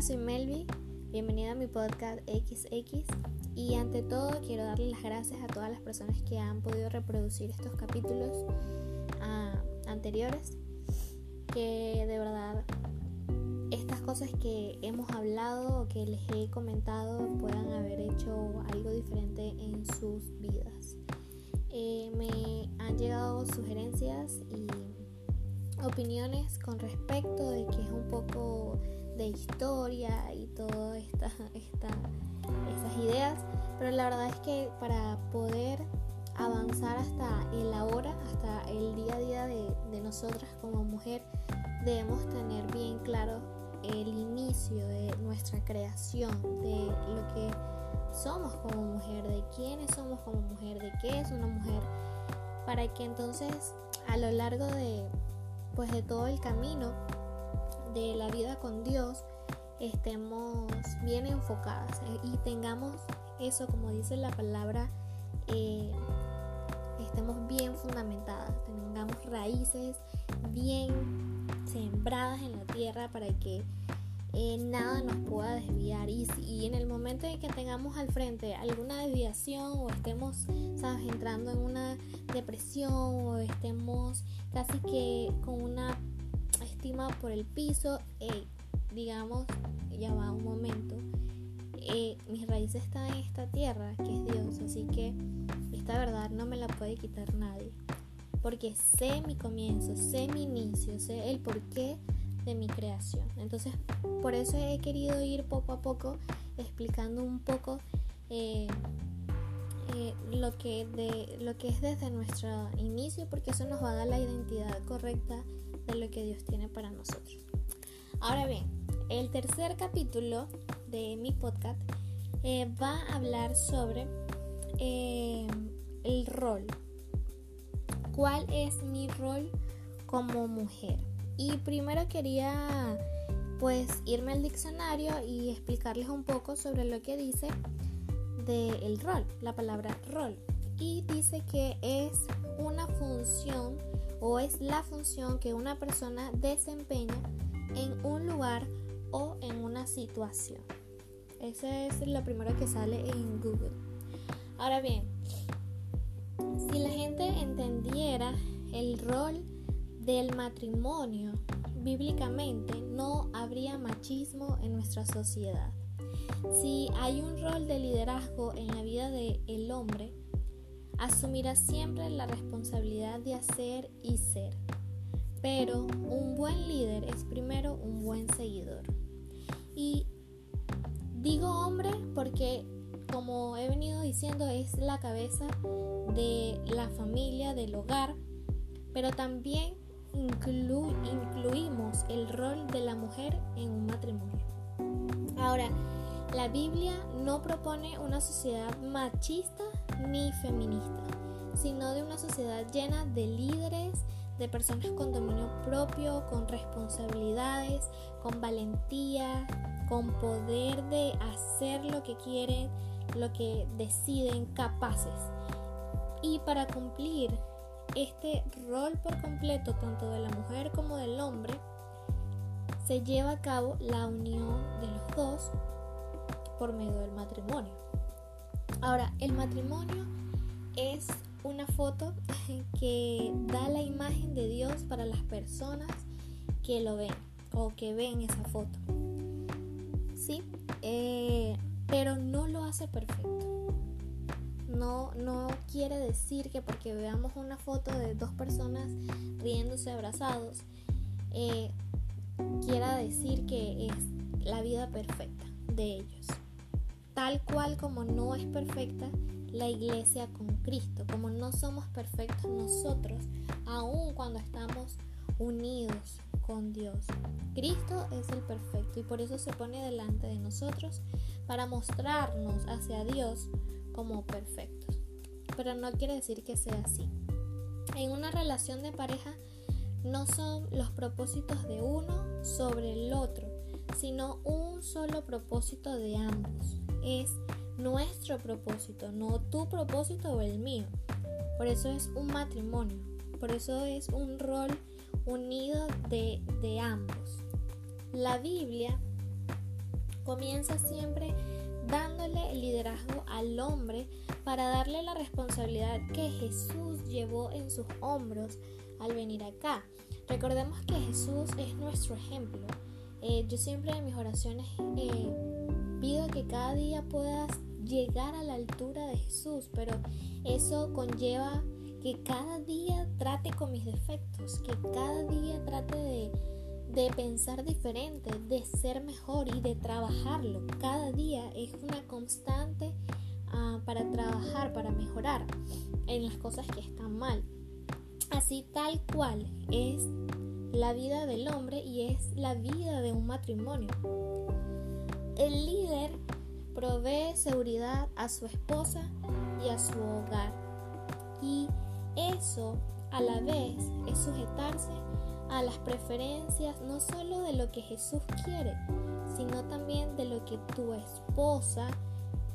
Soy Melvi. Bienvenida a mi podcast XX. Y ante todo, quiero darle las gracias a todas las personas que han podido reproducir estos capítulos ah, anteriores. Que de verdad estas cosas que hemos hablado o que les he comentado puedan haber hecho algo diferente en sus vidas. Eh, me han llegado sugerencias y opiniones con respecto de que es un poco de historia y todas esta, esta, esas ideas, pero la verdad es que para poder avanzar hasta el ahora, hasta el día a día de, de nosotras como mujer, debemos tener bien claro el inicio de nuestra creación, de lo que somos como mujer, de quiénes somos como mujer, de qué es una mujer, para que entonces a lo largo de pues de todo el camino de la vida con Dios estemos bien enfocadas eh, y tengamos eso, como dice la palabra, eh, estemos bien fundamentadas, tengamos raíces bien sembradas en la tierra para que eh, nada nos pueda desviar y, y, en el momento en que tengamos al frente alguna desviación o estemos ¿sabes? entrando en una depresión o estemos casi que con una por el piso digamos ya va un momento eh, mis raíces están en esta tierra que es Dios así que esta verdad no me la puede quitar nadie porque sé mi comienzo sé mi inicio sé el porqué de mi creación. Entonces, por eso he querido ir poco a poco explicando un poco eh, eh, lo, que de, lo que es desde nuestro inicio, porque eso nos va a dar la identidad correcta de lo que Dios tiene para nosotros. Ahora bien, el tercer capítulo de mi podcast eh, va a hablar sobre el rol. ¿Cuál es mi rol como mujer? Y primero quería pues irme al diccionario y explicarles un poco sobre lo que dice del rol, la palabra rol. Y dice que es una función o es la función que una persona desempeña en un lugar o en una situación. Ese es lo primero que sale en Google. Ahora bien, si la gente entendiera el rol del matrimonio, bíblicamente no habría machismo en nuestra sociedad. Si hay un rol de liderazgo en la vida del hombre, asumirá siempre la responsabilidad de hacer y ser. Pero un buen líder es primero un buen seguidor. Y digo hombre porque, como he venido diciendo, es la cabeza de la familia, del hogar, pero también incluimos el rol de la mujer en un matrimonio. Ahora, la Biblia no propone una sociedad machista ni feminista, sino de una sociedad llena de líderes, de personas con dominio propio, con responsabilidades, con valentía, con poder de hacer lo que quieren, lo que deciden, capaces. Y para cumplir este rol por completo, tanto de la mujer como del hombre, se lleva a cabo la unión de los dos por medio del matrimonio. Ahora, el matrimonio es una foto que da la imagen de Dios para las personas que lo ven o que ven esa foto. Sí, eh, pero no lo hace perfecto. No, no quiere decir que porque veamos una foto de dos personas riéndose abrazados, eh, quiera decir que es la vida perfecta de ellos. Tal cual como no es perfecta la iglesia con Cristo, como no somos perfectos nosotros, aun cuando estamos unidos con Dios. Cristo es el perfecto y por eso se pone delante de nosotros para mostrarnos hacia Dios como perfectos. Pero no quiere decir que sea así. En una relación de pareja no son los propósitos de uno sobre el otro, sino un solo propósito de ambos. Es nuestro propósito, no tu propósito o el mío. Por eso es un matrimonio, por eso es un rol unido de, de ambos. La Biblia Comienza siempre dándole liderazgo al hombre para darle la responsabilidad que Jesús llevó en sus hombros al venir acá. Recordemos que Jesús es nuestro ejemplo. Eh, yo siempre en mis oraciones eh, pido que cada día puedas llegar a la altura de Jesús, pero eso conlleva que cada día trate con mis defectos, que cada día trate de, pensar diferente, de ser mejor y de trabajarlo. Cada día es una constante ah, para trabajar, para mejorar en las cosas que están mal. Así tal cual es la vida del hombre y es la vida de un matrimonio. El líder provee seguridad a su esposa y a su hogar. Y eso a la vez es sujetarse a las preferencias no solo de lo que Jesús quiere, sino también de lo que tu esposa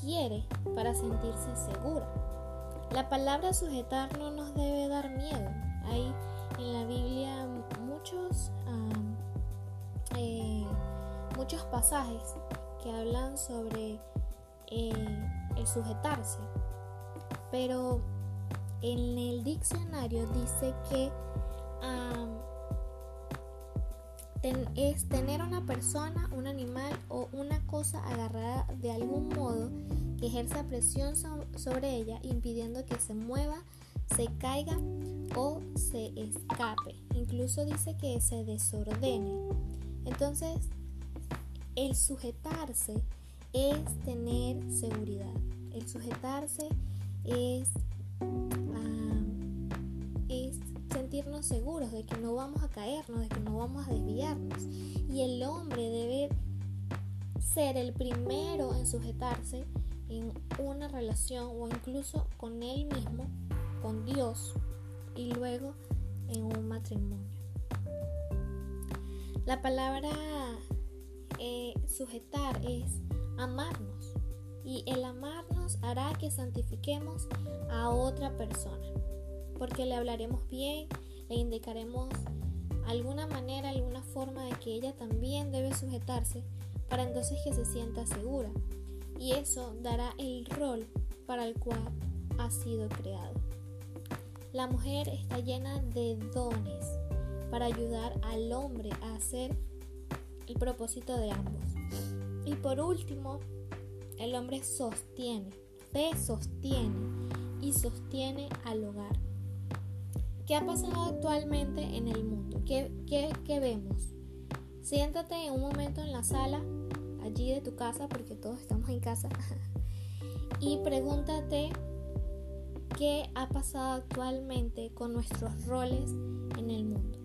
quiere para sentirse segura. La palabra sujetar no nos debe dar miedo. Hay en la Biblia muchos, eh, muchos pasajes que hablan sobre eh, el sujetarse. Pero en el diccionario dice que es tener una persona, un animal o una cosa agarrada de algún modo que ejerza presión sobre ella impidiendo que se mueva, se caiga o se escape. Incluso dice que se desordene. Entonces, el sujetarse es tener seguridad. El sujetarse es, ah, es sentirnos seguros de que no vamos a caernos, de que no vamos a desviarnos. Y el hombre debe ser el primero en sujetarse en una relación o incluso con él mismo, con Dios, y luego en un matrimonio. La palabra eh, sujetar es amarnos y el amarnos hará que santifiquemos a otra persona porque le hablaremos bien, le indicaremos alguna manera, alguna forma de que ella también debe sujetarse para entonces que se sienta segura y eso dará el rol para el cual ha sido creado. La mujer está llena de dones para ayudar al hombre a hacer el propósito de ambos. Y por último, el hombre sostiene, se sostiene y sostiene al hogar. ¿Qué ha pasado actualmente en el mundo? ¿Qué, qué vemos? Siéntate un momento en la sala, allí de tu casa, porque todos estamos en casa, y pregúntate qué ha pasado actualmente con nuestros roles en el mundo.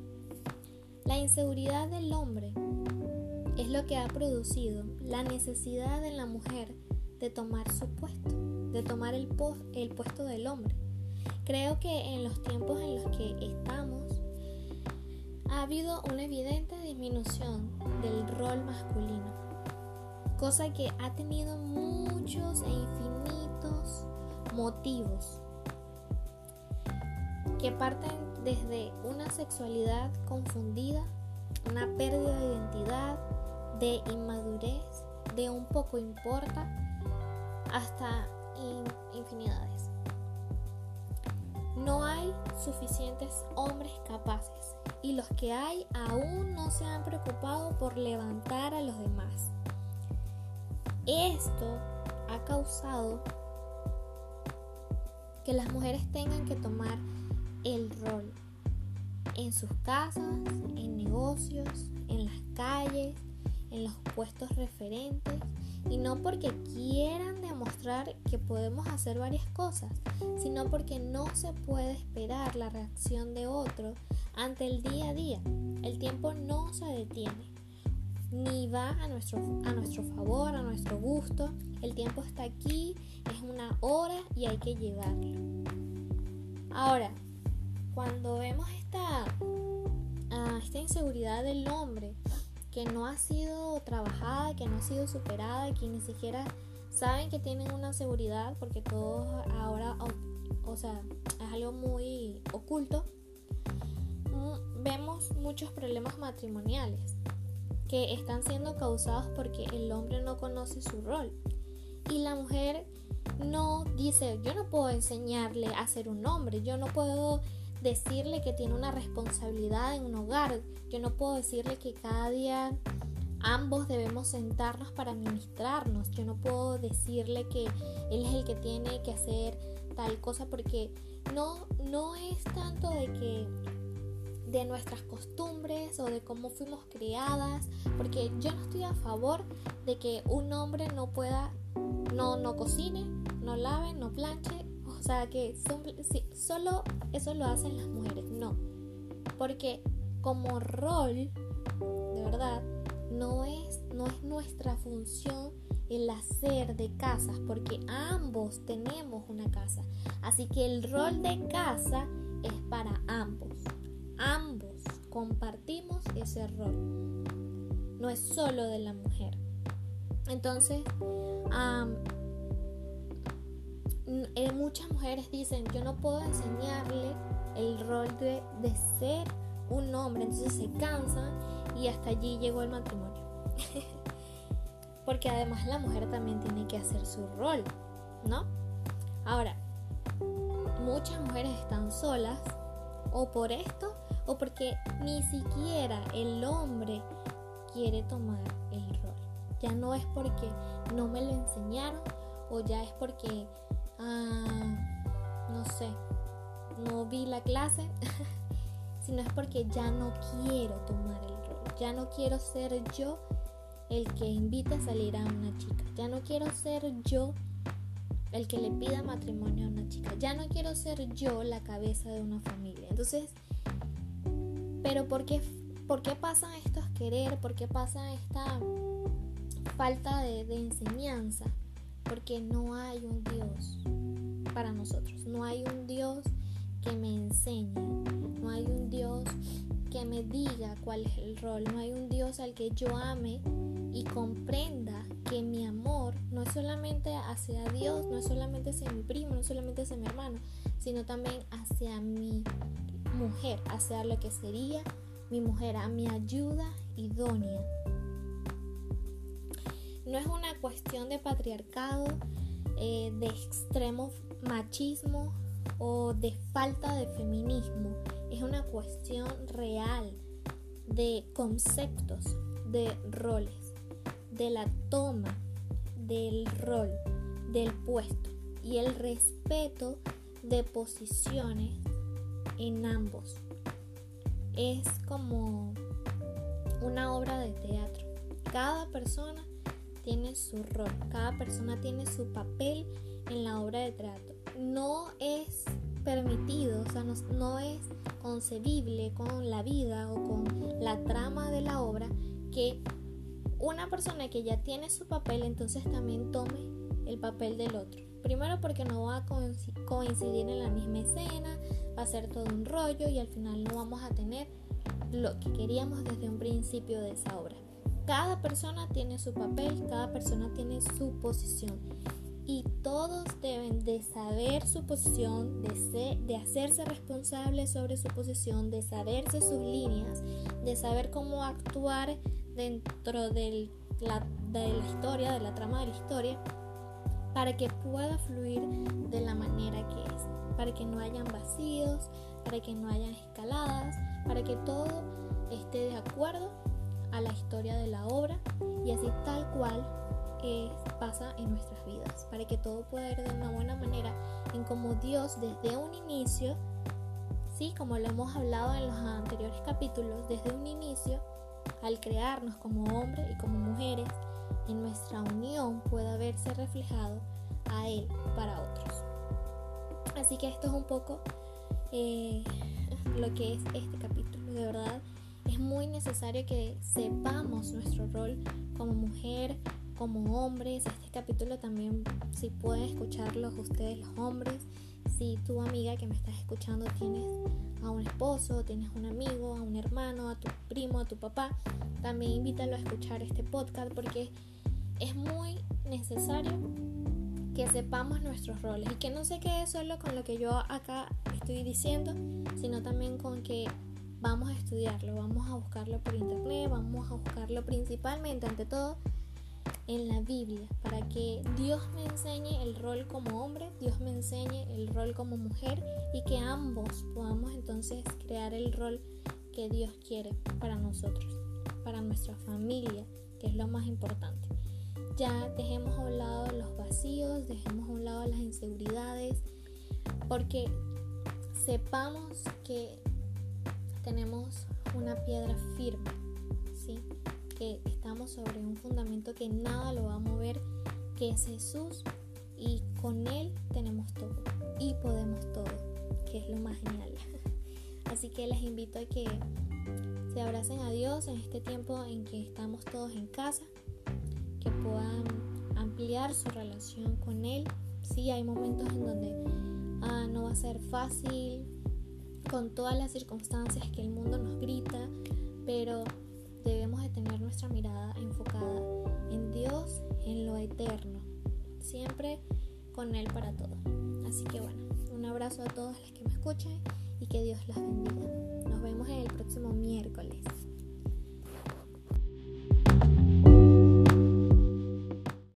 La inseguridad del hombre es lo que ha producido la necesidad de la mujer de tomar su puesto, de tomar el, el puesto del hombre. Creo que en los tiempos en los que estamos ha habido una evidente disminución del rol masculino, cosa que ha tenido muchos e infinitos motivos que parten desde una sexualidad confundida, una pérdida de identidad, de inmadurez, de un poco importa, hasta infinidades. No hay suficientes hombres capaces y los que hay aún no se han preocupado por levantar a los demás. Esto ha causado que las mujeres tengan que tomar el rol en sus casas, en negocios, en las calles, en los puestos referentes y no porque quieran demostrar que podemos hacer varias cosas, sino porque no se puede esperar la reacción de otro ante el día a día. El tiempo no se detiene, ni va a nuestro, a nuestro favor, a nuestro gusto. El tiempo está aquí, es una hora y hay que llevarlo. Ahora, cuando vemos esta, ah, esta inseguridad del hombre, que no ha sido trabajada, que no ha sido superada, que ni siquiera saben que tienen una seguridad porque todo ahora, o, sea, es algo muy oculto. Mm, vemos muchos problemas matrimoniales. que están siendo causados porque el hombre no conoce su rol. Y la mujer no dice, yo no puedo enseñarle a ser un hombre, yo no puedo decirle que tiene una responsabilidad en un hogar, yo no puedo decirle que cada día ambos debemos sentarnos para ministrarnos, yo no puedo decirle que él es el que tiene que hacer tal cosa porque no, no es tanto de que de nuestras costumbres o de cómo fuimos criadas, porque yo no estoy a favor de que un hombre no pueda, no, no cocine, no lave, no planche, sea que solo eso lo hacen las mujeres, no, porque como rol, de verdad, no es, no es nuestra función el hacer de casas, porque ambos tenemos una casa, así que el rol de casa es para ambos ambos compartimos ese rol. No es solo de la mujer. Entonces, eh, muchas mujeres dicen, yo no puedo enseñarle el rol de, de ser un hombre. Entonces se cansan y hasta allí llegó el matrimonio. Porque además la mujer también tiene que hacer su rol, ¿no? Ahora, muchas mujeres están solas o por esto o porque ni siquiera el hombre quiere tomar el rol. Ya no es porque no me lo enseñaron o ya es porque, ah, no sé, no vi la clase, sino es porque ya no quiero tomar el rol. Ya no quiero ser yo el que invita a salir a una chica. Ya no quiero ser yo el que le pida matrimonio a una chica. Ya no quiero ser yo la cabeza de una familia. Entonces, pero ¿por qué, por qué pasan estos querer? ¿Por qué pasa esta falta de, de enseñanza? Porque no hay un Dios para nosotros. No hay un Dios que me enseñe. No hay un Dios que me diga cuál es el rol. No hay un Dios al que yo ame y comprenda que mi amor no es solamente hacia Dios, no es solamente hacia mi primo, no es solamente hacia mi hermano, sino también hacia mi mujer, hacia lo que sería mi mujer, a mi ayuda idónea. No es una cuestión de patriarcado, eh, de extremo machismo o de falta de feminismo. Es una cuestión real de conceptos, de roles, de la toma del rol, del puesto y el respeto de posiciones en ambos. Es como una obra de teatro. Cada persona tiene su rol, cada persona tiene su papel en la obra de teatro. No es permitido, o sea, no, es concebible con la vida o con la trama de la obra que una persona que ya tiene su papel entonces también tome el papel del otro. Primero porque no va a coincidir en la misma escena, va a ser todo un rollo y al final no vamos a tener lo que queríamos desde un principio de esa obra. Cada persona tiene su papel, cada persona tiene su posición. Y todos deben de saber su posición, de, de hacerse responsables sobre su posición, de saberse sus líneas, de saber cómo actuar dentro de la historia, de la trama de la historia, para que pueda fluir de la manera que es para que no hayan vacíos, para que no hayan escaladas, para que todo esté de acuerdo a la historia de la obra y así tal cual pasa en nuestras vidas, para que todo pueda ir de una buena manera en como Dios desde un inicio, sí, como lo hemos hablado en los anteriores capítulos, desde un inicio, al crearnos como hombres y como mujeres, en nuestra unión pueda verse reflejado a Él para otros. Así que esto es un poco eh, lo que es este capítulo. De verdad, es muy necesario que sepamos nuestro rol como mujer, como hombres. Este capítulo también, si pueden escucharlos ustedes los hombres, si tu amiga que me estás escuchando tienes a un esposo, tienes un amigo, a un hermano, a tu primo, a tu papá, también invítalo a escuchar este podcast porque es muy necesario que sepamos nuestros roles y que no se quede solo con lo que yo acá estoy diciendo, sino también con que vamos a estudiarlo, vamos a buscarlo por internet, vamos a buscarlo principalmente, ante todo, en la Biblia, para que Dios me enseñe el rol como hombre, Dios me enseñe el rol como mujer y que ambos podamos entonces crear el rol que Dios quiere para nosotros, para nuestra familia, que es lo más importante. Ya dejemos a un lado los vacíos, dejemos a un lado las inseguridades, porque sepamos que tenemos una piedra firme, ¿sí? que estamos sobre un fundamento que nada lo va a mover, que es Jesús y con Él tenemos todo y podemos todo, que es lo más genial. Así que les invito a que se abracen a Dios en este tiempo en que estamos todos en casa, que puedan ampliar su relación con Él. Sí, hay momentos en donde ah, no va a ser fácil con todas las circunstancias que el mundo nos grita, pero debemos de tener nuestra mirada enfocada en Dios, en lo eterno, siempre con Él para todo. Así que bueno, un abrazo a todos los que me escuchan y que Dios las bendiga. Nos vemos el próximo miércoles